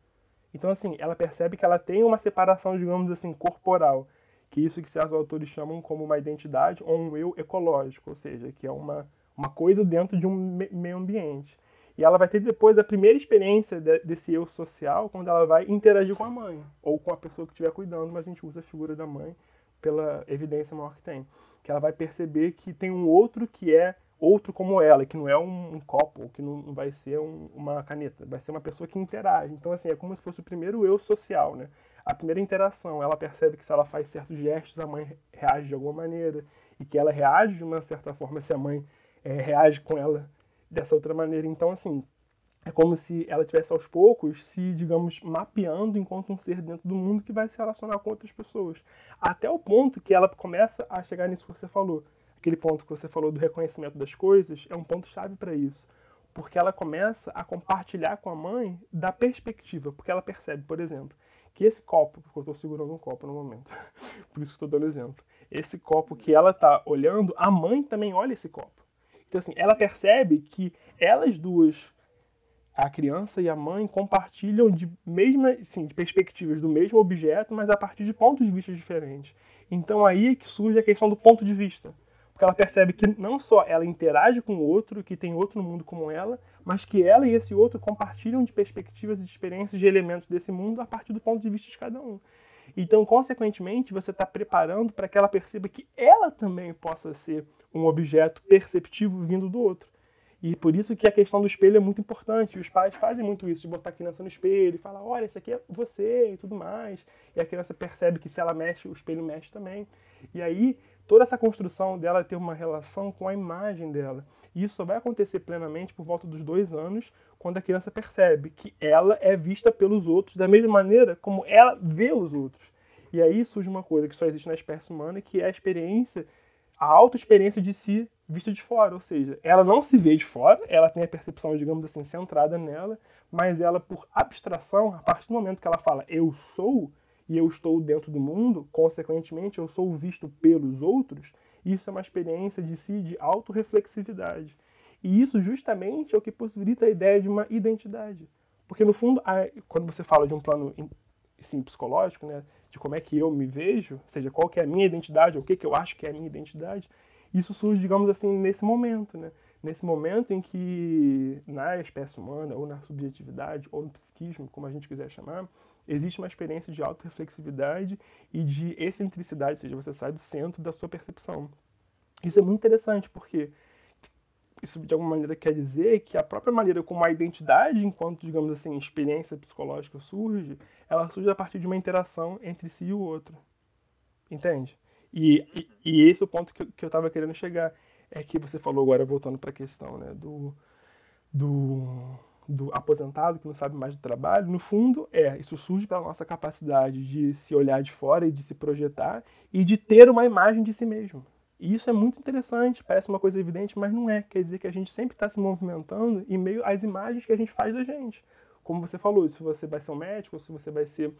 Então assim, ela percebe que ela tem uma separação, digamos assim, corporal, que isso que certos autores chamam como uma identidade ou um eu ecológico, ou seja, que é uma uma coisa dentro de um meio ambiente. E ela vai ter depois a primeira experiência de, desse eu social quando ela vai interagir com a mãe, ou com a pessoa que estiver cuidando, mas a gente usa a figura da mãe pela evidência maior que tem. Que ela vai perceber que tem um outro que é outro como ela, que não é um, um copo, que não vai ser um, uma caneta, vai ser uma pessoa que interage. Então, assim, é como se fosse o primeiro eu social, né? A primeira interação, ela percebe que se ela faz certos gestos, a mãe reage de alguma maneira, e que ela reage de uma certa forma se a mãe é, reage com ela dessa outra maneira. Então, assim, é como se ela tivesse aos poucos se, digamos, mapeando enquanto um ser dentro do mundo que vai se relacionar com outras pessoas. Até o ponto que ela começa a chegar nisso que você falou. Aquele ponto que você falou do reconhecimento das coisas é um ponto chave para isso. Porque ela começa a compartilhar com a mãe da perspectiva. Porque ela percebe, por exemplo, que esse copo, porque eu estou segurando um copo no momento, por isso que estou dando exemplo, esse copo que ela está olhando, a mãe também olha esse copo. Então, assim, ela percebe que elas duas, a criança e a mãe, compartilham de mesma, sim, de perspectivas do mesmo objeto, mas a partir de pontos de vista diferentes. Então aí é que surge a questão do ponto de vista. Porque ela percebe que não só ela interage com o outro, que tem outro no mundo como ela, mas que ela e esse outro compartilham de perspectivas e de experiências de elementos desse mundo a partir do ponto de vista de cada um. Então, consequentemente, você está preparando para que ela perceba que ela também possa ser um objeto perceptivo vindo do outro. E por isso que a questão do espelho é muito importante. Os pais fazem muito isso, de botar a criança no espelho e falar, olha, esse aqui é você e tudo mais. E a criança percebe que se ela mexe, o espelho mexe também. E aí toda essa construção dela ter uma relação com a imagem dela. E isso só vai acontecer plenamente por volta dos dois anos, quando a criança percebe que ela é vista pelos outros da mesma maneira como ela vê os outros. E aí surge uma coisa que só existe na espécie humana, que é a experiência, a auto-experiência de si vista de fora. Ou seja, ela não se vê de fora, ela tem a percepção, digamos assim, centrada nela, mas ela, por abstração, a partir do momento que ela fala eu sou e eu estou dentro do mundo, consequentemente eu sou visto pelos outros, isso é uma experiência de si de autorreflexividade. E isso justamente é o que possibilita a ideia de uma identidade. Porque no fundo, quando você fala de um plano sim, psicológico, né, de como é que eu me vejo, ou seja, qual que é a minha identidade, ou o que, que eu acho que é a minha identidade, isso surge, digamos assim, nesse momento, né? Nesse momento em que na espécie humana, ou na subjetividade, ou no psiquismo, como a gente quiser chamar, existe uma experiência de autorreflexividade e de excentricidade, ou seja, você sai do centro da sua percepção. Isso é muito interessante, porque isso de alguma maneira quer dizer que a própria maneira como a identidade, enquanto, digamos assim, experiência psicológica surge, ela surge a partir de uma interação entre si e o outro. Entende? E, e, e esse é o ponto que, que eu estava querendo chegar. É que você falou agora, voltando para a questão né, do, do, do aposentado que não sabe mais do trabalho. No fundo, é, isso surge pela nossa capacidade de se olhar de fora e de se projetar e de ter uma imagem de si mesmo. E isso é muito interessante, parece uma coisa evidente, mas não é. Quer dizer que a gente sempre está se movimentando em meio às imagens que a gente faz da gente. Como você falou, se você vai ser um médico, se você vai ser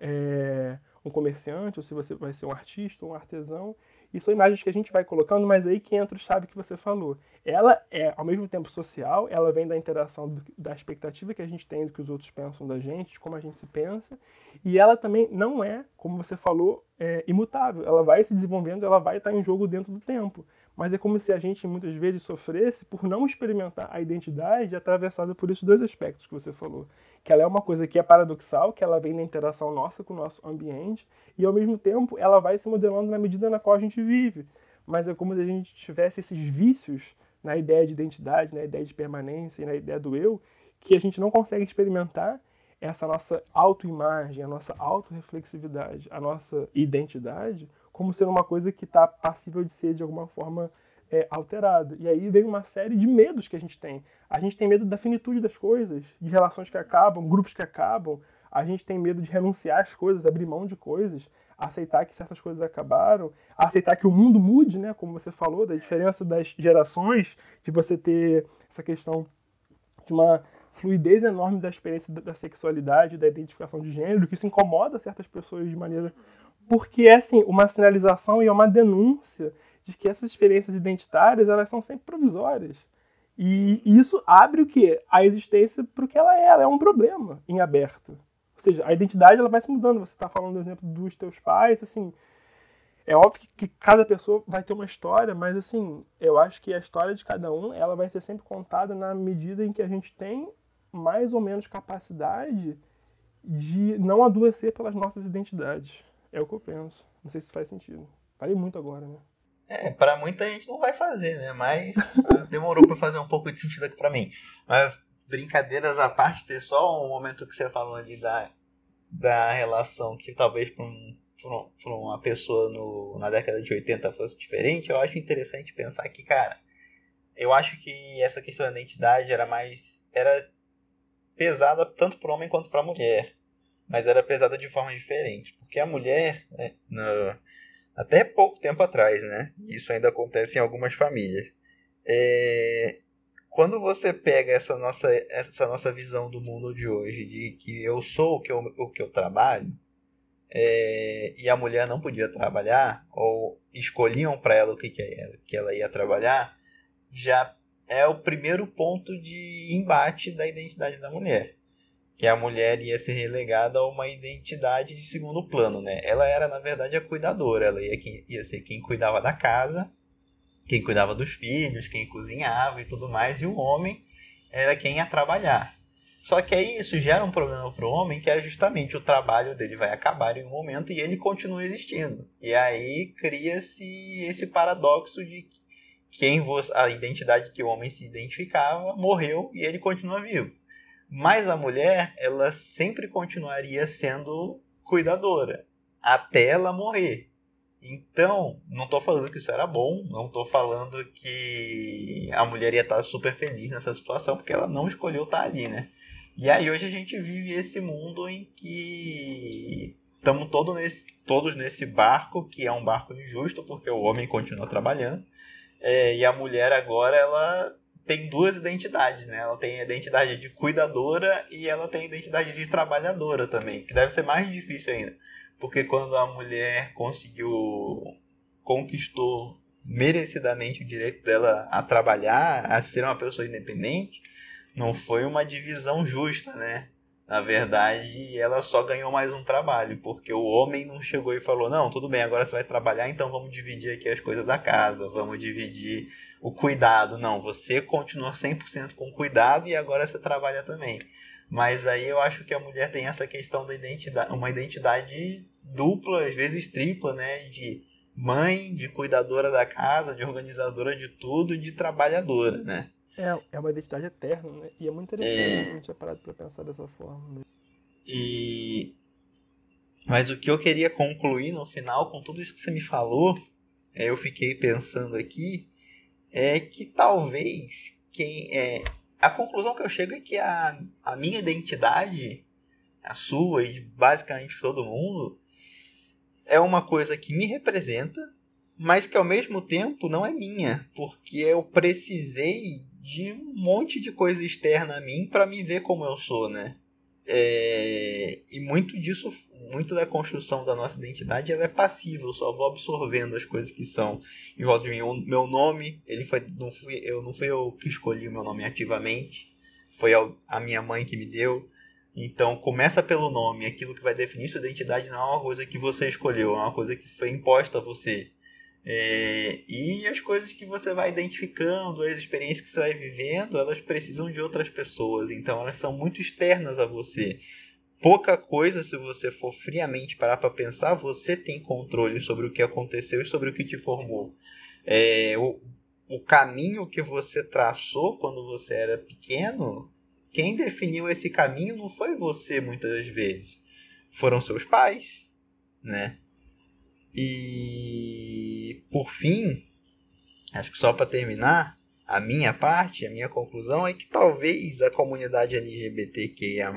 é, um comerciante, ou se você vai ser um artista, um artesão. E são imagens que a gente vai colocando, mas aí que entra o chave que você falou. Ela é, ao mesmo tempo, social, ela vem da interação, do, da expectativa que a gente tem do que os outros pensam da gente, de como a gente se pensa, e ela também não é, como você falou, é, imutável. Ela vai se desenvolvendo, ela vai estar em jogo dentro do tempo. Mas é como se a gente muitas vezes sofresse por não experimentar a identidade atravessada por esses dois aspectos que você falou que ela é uma coisa que é paradoxal, que ela vem na interação nossa com o nosso ambiente, e ao mesmo tempo ela vai se modelando na medida na qual a gente vive. Mas é como se a gente tivesse esses vícios na ideia de identidade, na ideia de permanência e na ideia do eu, que a gente não consegue experimentar essa nossa autoimagem, a nossa autorreflexividade, a nossa identidade, como sendo uma coisa que está passível de ser de alguma forma é, alterada. E aí vem uma série de medos que a gente tem. A gente tem medo da finitude das coisas, de relações que acabam, grupos que acabam. A gente tem medo de renunciar às coisas, abrir mão de coisas, aceitar que certas coisas acabaram, aceitar que o mundo mude, né? Como você falou, da diferença das gerações, de você ter essa questão de uma fluidez enorme da experiência da sexualidade, da identificação de gênero, que isso incomoda certas pessoas de maneira porque é assim uma sinalização e é uma denúncia de que essas experiências identitárias elas são sempre provisórias. E isso abre o quê? A existência para o que ela é. Ela é um problema em aberto. Ou seja, a identidade ela vai se mudando. Você está falando do exemplo dos teus pais, assim. É óbvio que cada pessoa vai ter uma história, mas assim, eu acho que a história de cada um ela vai ser sempre contada na medida em que a gente tem mais ou menos capacidade de não adoecer pelas nossas identidades. É o que eu penso. Não sei se faz sentido. Falei muito agora, né? É, pra muita gente não vai fazer, né? Mas ah, demorou para fazer um pouco de sentido aqui pra mim. Mas brincadeiras à parte, ter só um momento que você falou ali da, da relação que talvez para um, pra uma pessoa no, na década de 80 fosse diferente, eu acho interessante pensar que, cara, eu acho que essa questão da identidade era mais. era pesada tanto para homem quanto para mulher. Mas era pesada de forma diferente. Porque a mulher, né, no, até pouco tempo atrás, né? Isso ainda acontece em algumas famílias. É... Quando você pega essa nossa, essa nossa visão do mundo de hoje, de que eu sou o que eu, o que eu trabalho, é... e a mulher não podia trabalhar, ou escolhiam para ela o que, que, ela, que ela ia trabalhar, já é o primeiro ponto de embate da identidade da mulher que a mulher ia ser relegada a uma identidade de segundo plano, né? Ela era, na verdade, a cuidadora, ela ia, ia ser quem cuidava da casa, quem cuidava dos filhos, quem cozinhava e tudo mais, e o homem era quem ia trabalhar. Só que aí isso gera um problema para o homem, que é justamente o trabalho dele vai acabar em um momento e ele continua existindo. E aí cria-se esse paradoxo de quem a identidade que o homem se identificava morreu e ele continua vivo. Mas a mulher, ela sempre continuaria sendo cuidadora até ela morrer. Então, não estou falando que isso era bom, não estou falando que a mulher ia estar super feliz nessa situação, porque ela não escolheu estar ali, né? E aí hoje a gente vive esse mundo em que estamos todo nesse, todos nesse barco, que é um barco injusto, porque o homem continua trabalhando, é, e a mulher agora ela tem duas identidades, né? Ela tem a identidade de cuidadora e ela tem a identidade de trabalhadora também, que deve ser mais difícil ainda. Porque quando a mulher conseguiu conquistou merecidamente o direito dela a trabalhar, a ser uma pessoa independente, não foi uma divisão justa, né? Na verdade, ela só ganhou mais um trabalho, porque o homem não chegou e falou: Não, tudo bem, agora você vai trabalhar, então vamos dividir aqui as coisas da casa, vamos dividir o cuidado. Não, você continua 100% com cuidado e agora você trabalha também. Mas aí eu acho que a mulher tem essa questão da identidade, uma identidade dupla, às vezes tripla, né? De mãe, de cuidadora da casa, de organizadora de tudo, de trabalhadora, né? É, é uma identidade eterna, né? E é muito interessante é... a gente parado para pensar dessa forma. Né? E mas o que eu queria concluir no final com tudo isso que você me falou, é, eu fiquei pensando aqui, é que talvez quem é a conclusão que eu chego é que a, a minha identidade, a sua e basicamente todo mundo, é uma coisa que me representa, mas que ao mesmo tempo não é minha, porque eu precisei de um monte de coisa externa a mim para me ver como eu sou, né? É, e muito disso, muito da construção da nossa identidade, ela é passiva. Eu só vou absorvendo as coisas que são em volta de mim. O meu nome, ele foi, não fui, eu não fui eu que escolhi o meu nome ativamente, foi a, a minha mãe que me deu. Então começa pelo nome, aquilo que vai definir sua identidade não é uma coisa que você escolheu, é uma coisa que foi imposta a você. É, e as coisas que você vai identificando, as experiências que você vai vivendo, elas precisam de outras pessoas, então elas são muito externas a você. Pouca coisa, se você for friamente parar para pensar, você tem controle sobre o que aconteceu e sobre o que te formou. É, o, o caminho que você traçou quando você era pequeno, quem definiu esse caminho não foi você muitas vezes, foram seus pais, né? E por fim, acho que só para terminar, a minha parte, a minha conclusão é que talvez a comunidade LGBTQIA+,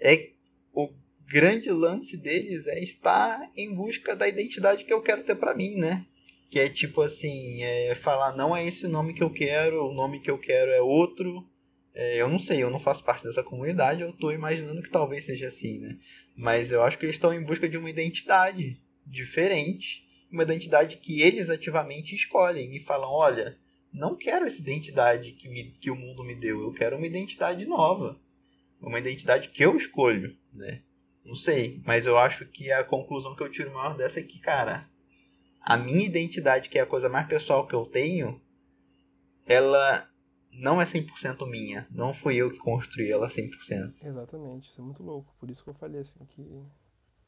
é o grande lance deles é estar em busca da identidade que eu quero ter para mim, né? Que é tipo assim, é falar não é esse o nome que eu quero, o nome que eu quero é outro. É, eu não sei, eu não faço parte dessa comunidade, eu estou imaginando que talvez seja assim, né? Mas eu acho que eles estão em busca de uma identidade diferente, uma identidade que eles ativamente escolhem e falam: olha, não quero essa identidade que, me, que o mundo me deu, eu quero uma identidade nova, uma identidade que eu escolho, né? Não sei, mas eu acho que a conclusão que eu tiro maior dessa é que, cara, a minha identidade, que é a coisa mais pessoal que eu tenho, ela não é 100% minha. Não fui eu que construí ela 100%. Exatamente, isso é muito louco. Por isso que eu falei assim que.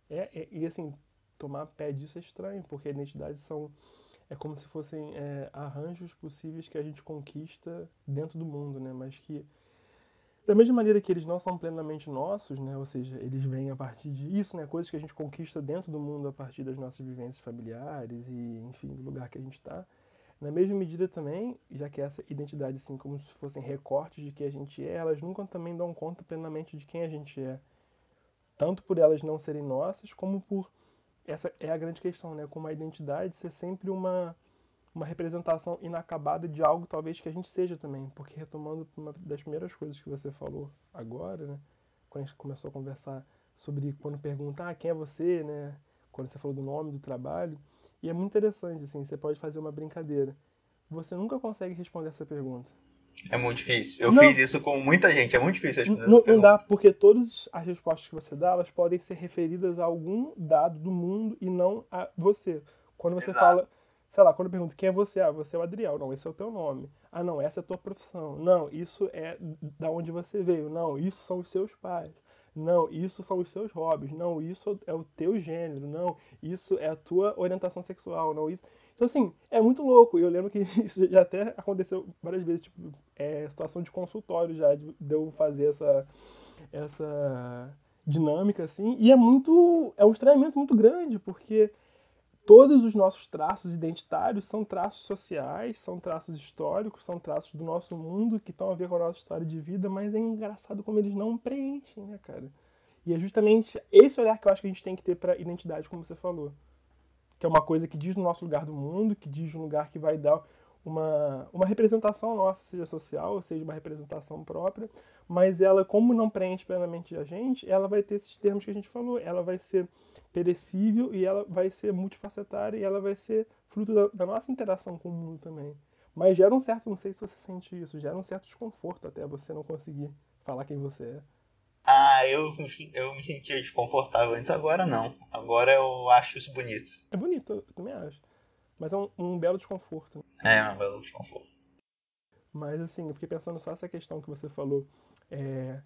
É, é, e assim, tomar pé disso é estranho, porque identidades são é como se fossem é, arranjos possíveis que a gente conquista dentro do mundo, né? Mas que da mesma maneira que eles não são plenamente nossos, né? Ou seja, eles vêm a partir disso, né? Coisas que a gente conquista dentro do mundo a partir das nossas vivências familiares e, enfim, do lugar que a gente está. Na mesma medida também, já que essa identidade, assim, como se fossem recortes de quem a gente é, elas nunca também dão conta plenamente de quem a gente é. Tanto por elas não serem nossas, como por essa é a grande questão, né? Com a identidade ser sempre uma, uma representação inacabada de algo talvez que a gente seja também. Porque retomando uma das primeiras coisas que você falou agora, né? Quando a gente começou a conversar sobre quando perguntar ah, quem é você, né? Quando você falou do nome, do trabalho. E é muito interessante, assim, você pode fazer uma brincadeira. Você nunca consegue responder essa pergunta. É muito difícil. Eu não, fiz isso com muita gente, é muito difícil responder não, não dá, porque todas as respostas que você dá, elas podem ser referidas a algum dado do mundo e não a você. Quando você Exato. fala, sei lá, quando eu pergunto quem é você, ah, você é o Adriel, não, esse é o teu nome. Ah, não, essa é a tua profissão. Não, isso é da onde você veio. Não, isso são os seus pais. Não, isso são os seus hobbies. Não, isso é o teu gênero. Não, isso é a tua orientação sexual. Não, isso então, assim, é muito louco. Eu lembro que isso já até aconteceu várias vezes, tipo, é, situação de consultório já, de, de eu fazer essa, essa dinâmica, assim. E é muito. É um estranhamento muito grande, porque todos os nossos traços identitários são traços sociais, são traços históricos, são traços do nosso mundo que estão a ver com a nossa história de vida, mas é engraçado como eles não preenchem, né, cara? E é justamente esse olhar que eu acho que a gente tem que ter para identidade, como você falou. Que é uma coisa que diz no nosso lugar do mundo, que diz um lugar que vai dar uma, uma representação nossa, seja social, seja uma representação própria, mas ela, como não preenche plenamente a gente, ela vai ter esses termos que a gente falou. Ela vai ser perecível e ela vai ser multifacetária e ela vai ser fruto da, da nossa interação com o mundo também. Mas gera um certo, não sei se você sente isso, gera um certo desconforto até você não conseguir falar quem você é. Ah, eu, eu me sentia desconfortável antes, agora não. Agora eu acho isso bonito. É bonito, eu também acho. Mas é um, um belo desconforto. É, um belo desconforto. Mas assim, eu fiquei pensando só essa questão que você falou é,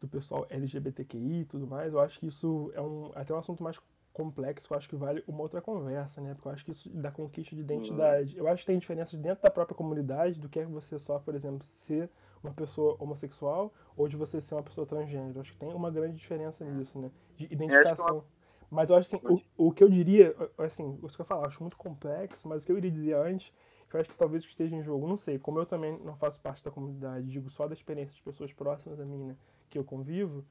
do pessoal LGBTQI e tudo mais. Eu acho que isso é um, até um assunto mais complexo, eu acho que vale uma outra conversa, né? Porque eu acho que isso da conquista de identidade. Eu acho que tem diferenças dentro da própria comunidade do que é você só, por exemplo, ser uma pessoa homossexual ou de você ser uma pessoa transgênero. Acho que tem uma grande diferença nisso, né? De identificação. Mas eu acho assim, o, o que eu diria, assim, o que eu falo, eu acho muito complexo, mas o que eu iria dizer antes, que eu acho que talvez esteja em jogo, não sei, como eu também não faço parte da comunidade, digo só da experiência de pessoas próximas a mim, né, que eu convivo,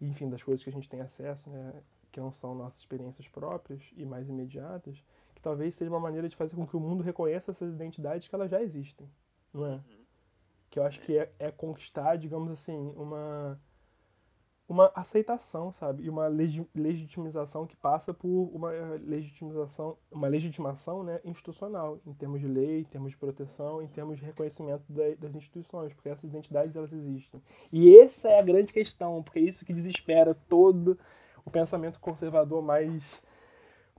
e, enfim, das coisas que a gente tem acesso, né, que não são nossas experiências próprias e mais imediatas, que talvez seja uma maneira de fazer com que o mundo reconheça essas identidades que elas já existem, não é? Que eu acho que é, é conquistar, digamos assim, uma uma aceitação, sabe? E uma legitimização que passa por uma legitimização, uma legitimação né, institucional, em termos de lei, em termos de proteção, em termos de reconhecimento das instituições, porque essas identidades elas existem. E essa é a grande questão, porque é isso que desespera todo o pensamento conservador mais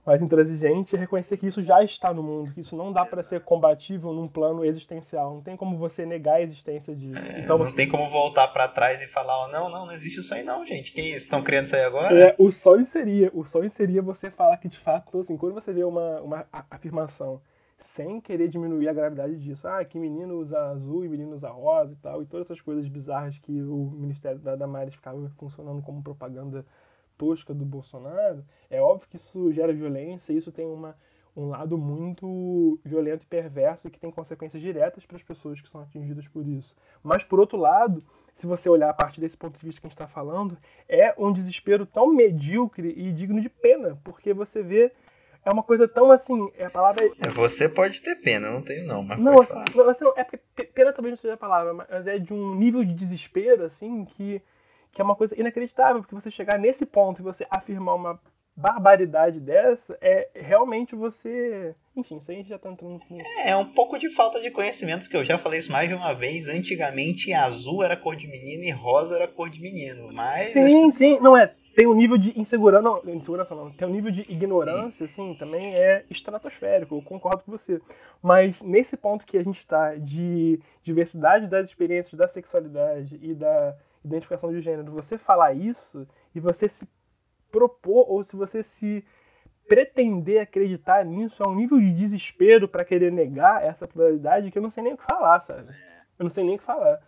mais intransigente é reconhecer que isso já está no mundo, que isso não dá para ser combatível num plano existencial. Não tem como você negar a existência disso. É, então não você... tem como voltar para trás e falar, não, não, não existe isso aí não, gente. Quem estão criando isso aí agora? É, o sonho seria, o sonho seria você falar que de fato, assim, quando você vê uma, uma afirmação sem querer diminuir a gravidade disso. Ah, que menino usa azul e menino usa rosa e tal, e todas essas coisas bizarras que o Ministério da Damares ficava funcionando como propaganda tosca do Bolsonaro, é óbvio que isso gera violência, isso tem uma, um lado muito violento e perverso que tem consequências diretas para as pessoas que são atingidas por isso. Mas, por outro lado, se você olhar a partir desse ponto de vista que a gente está falando, é um desespero tão medíocre e digno de pena, porque você vê é uma coisa tão assim, é a palavra é... Você pode ter pena, não tenho não, mas Não, assim, não, assim, não, é porque pena talvez não seja a palavra, mas é de um nível de desespero assim que que é uma coisa inacreditável, porque você chegar nesse ponto e você afirmar uma barbaridade dessa, é realmente você. Enfim, isso aí já tá entrando. É, é um pouco de falta de conhecimento, porque eu já falei isso mais de uma vez. Antigamente azul era cor de menino e rosa era cor de menino. Mas. Sim, sim, não é. Tem um nível de insegurança. Não, insegurança não. Tem um nível de ignorância, assim, também é estratosférico. Eu concordo com você. Mas nesse ponto que a gente está de diversidade das experiências da sexualidade e da identificação de gênero, você falar isso e você se propor ou se você se pretender acreditar nisso é um nível de desespero para querer negar essa pluralidade que eu não sei nem o que falar, sabe? Eu não sei nem o que falar.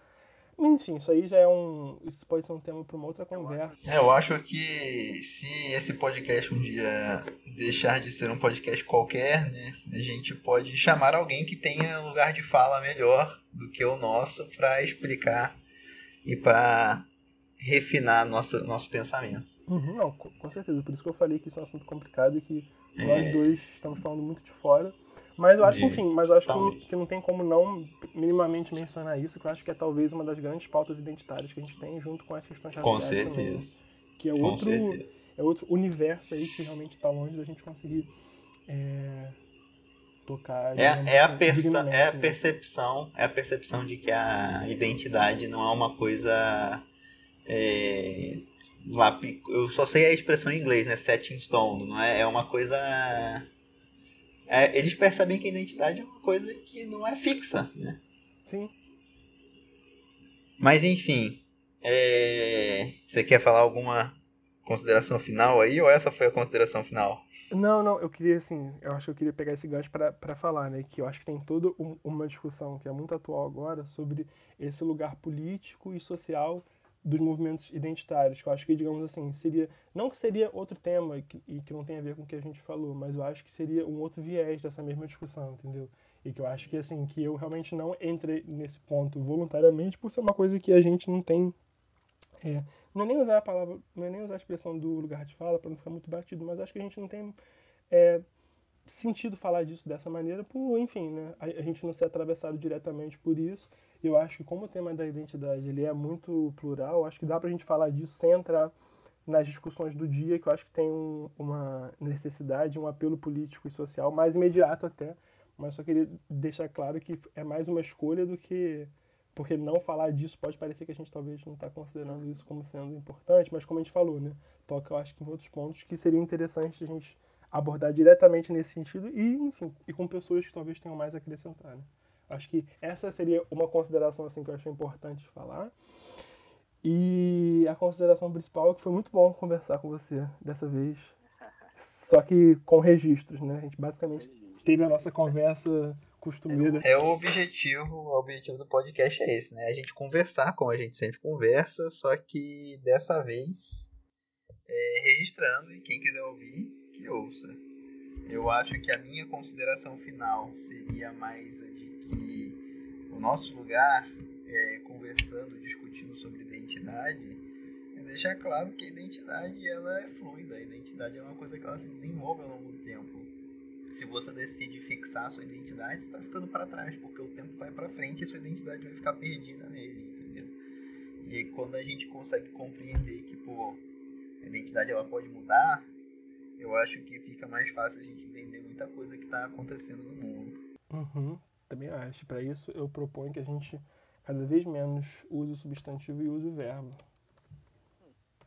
Mas enfim, isso aí já é um. Isso pode ser um tema para uma outra conversa. É, eu acho que se esse podcast um dia deixar de ser um podcast qualquer, né, a gente pode chamar alguém que tenha lugar de fala melhor do que o nosso para explicar e para refinar nossa, nosso pensamento. Uhum, não, com certeza. Por isso que eu falei que isso é um assunto complicado e que é... nós dois estamos falando muito de fora. Mas eu acho, de... enfim, mas eu acho que não, que não, tem como não minimamente mencionar isso, que eu acho que é talvez uma das grandes pautas identitárias que a gente tem junto com as questões raciais com certeza. também. Que é outro, é outro universo aí que realmente está longe da gente conseguir é, tocar. É, é, a perce é a percepção, é a percepção de que a identidade não é uma coisa. É, lá, eu só sei a expressão em inglês, né? Set in stone, não é? É uma coisa. É, eles percebem que a identidade é uma coisa que não é fixa, né? Sim. Mas enfim, é... você quer falar alguma consideração final aí ou essa foi a consideração final? Não, não, eu queria, assim, eu acho que eu queria pegar esse gancho para falar, né, que eu acho que tem toda um, uma discussão que é muito atual agora sobre esse lugar político e social dos movimentos identitários, que eu acho que, digamos assim, seria. Não que seria outro tema e que, e que não tem a ver com o que a gente falou, mas eu acho que seria um outro viés dessa mesma discussão, entendeu? E que eu acho que, assim, que eu realmente não entrei nesse ponto voluntariamente por ser uma coisa que a gente não tem. É, não é nem usar a palavra, não é nem usar a expressão do lugar de fala para não ficar muito batido, mas acho que a gente não tem é, sentido falar disso dessa maneira, por, enfim, né? A, a, gente não ser atravessado diretamente por isso. Eu acho que como o tema da identidade ele é muito plural, acho que dá para a gente falar disso sem entrar nas discussões do dia, que eu acho que tem um, uma necessidade, um apelo político e social mais imediato até, mas só queria deixar claro que é mais uma escolha do que porque não falar disso pode parecer que a gente talvez não está considerando isso como sendo importante, mas como a gente falou, né, toca eu acho que em outros pontos que seriam interessantes a gente abordar diretamente nesse sentido e, enfim, e com pessoas que talvez tenham mais a acrescentar. Né? Acho que essa seria uma consideração assim que eu achei importante falar. E a consideração principal é que foi muito bom conversar com você dessa vez. Só que com registros, né? A gente basicamente teve a nossa conversa costumeira. É o objetivo, o objetivo do podcast é esse, né? A gente conversar como a gente sempre conversa, só que dessa vez é, registrando e quem quiser ouvir que ouça. Eu acho que a minha consideração final seria mais a de que o nosso lugar, é, conversando, discutindo sobre identidade, é deixar claro que a identidade ela é fluida, a identidade é uma coisa que ela se desenvolve ao longo do tempo. Se você decide fixar a sua identidade, você está ficando para trás, porque o tempo vai para frente e sua identidade vai ficar perdida nele, entendeu? E quando a gente consegue compreender que, pô, a identidade ela pode mudar, eu acho que fica mais fácil a gente entender muita coisa que está acontecendo no mundo. Uhum, também acho. Para isso, eu proponho que a gente cada vez menos use o substantivo e use o verbo.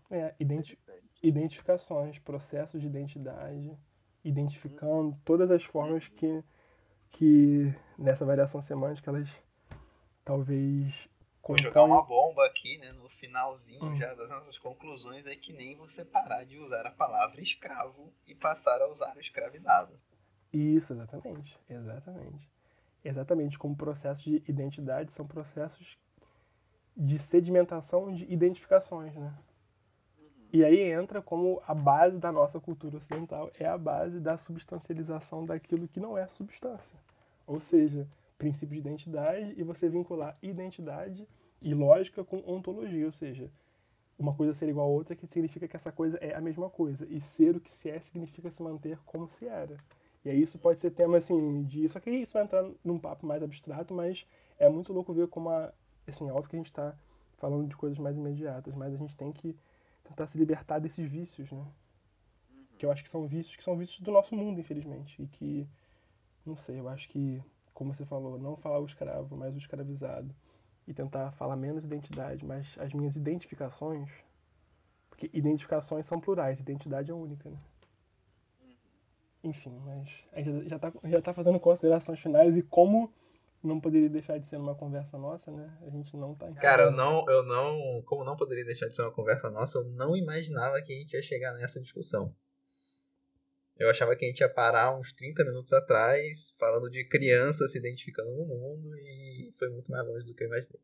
É, identi identificações, processos de identidade, identificando todas as formas que, que nessa variação semântica elas talvez Vou jogar uma bomba aqui, né? No finalzinho hum. já das nossas conclusões é que nem você parar de usar a palavra escravo e passar a usar o escravizado. Isso, exatamente. Exatamente. Exatamente, como processos de identidade são processos de sedimentação de identificações, né? E aí entra como a base da nossa cultura ocidental é a base da substancialização daquilo que não é substância. Ou seja, princípio de identidade e você vincular identidade e lógica com ontologia, ou seja, uma coisa ser igual a outra que significa que essa coisa é a mesma coisa e ser o que se é significa se manter como se era. E aí isso pode ser tema assim de só que isso vai entrar num papo mais abstrato, mas é muito louco ver como a, assim, óbvio que a gente está falando de coisas mais imediatas, mas a gente tem que tentar se libertar desses vícios, né? Que eu acho que são vícios que são vícios do nosso mundo, infelizmente, e que não sei, eu acho que como você falou, não falar o escravo, mas o escravizado. E tentar falar menos identidade, mas as minhas identificações. Porque identificações são plurais, identidade é única, né? Enfim, mas a gente já está já tá fazendo considerações finais e como não poderia deixar de ser uma conversa nossa, né? A gente não tá Cara, eu não, eu não, como não poderia deixar de ser uma conversa nossa, eu não imaginava que a gente ia chegar nessa discussão. Eu achava que a gente ia parar uns 30 minutos atrás, falando de criança se identificando no mundo, e foi muito mais longe do que eu imaginei.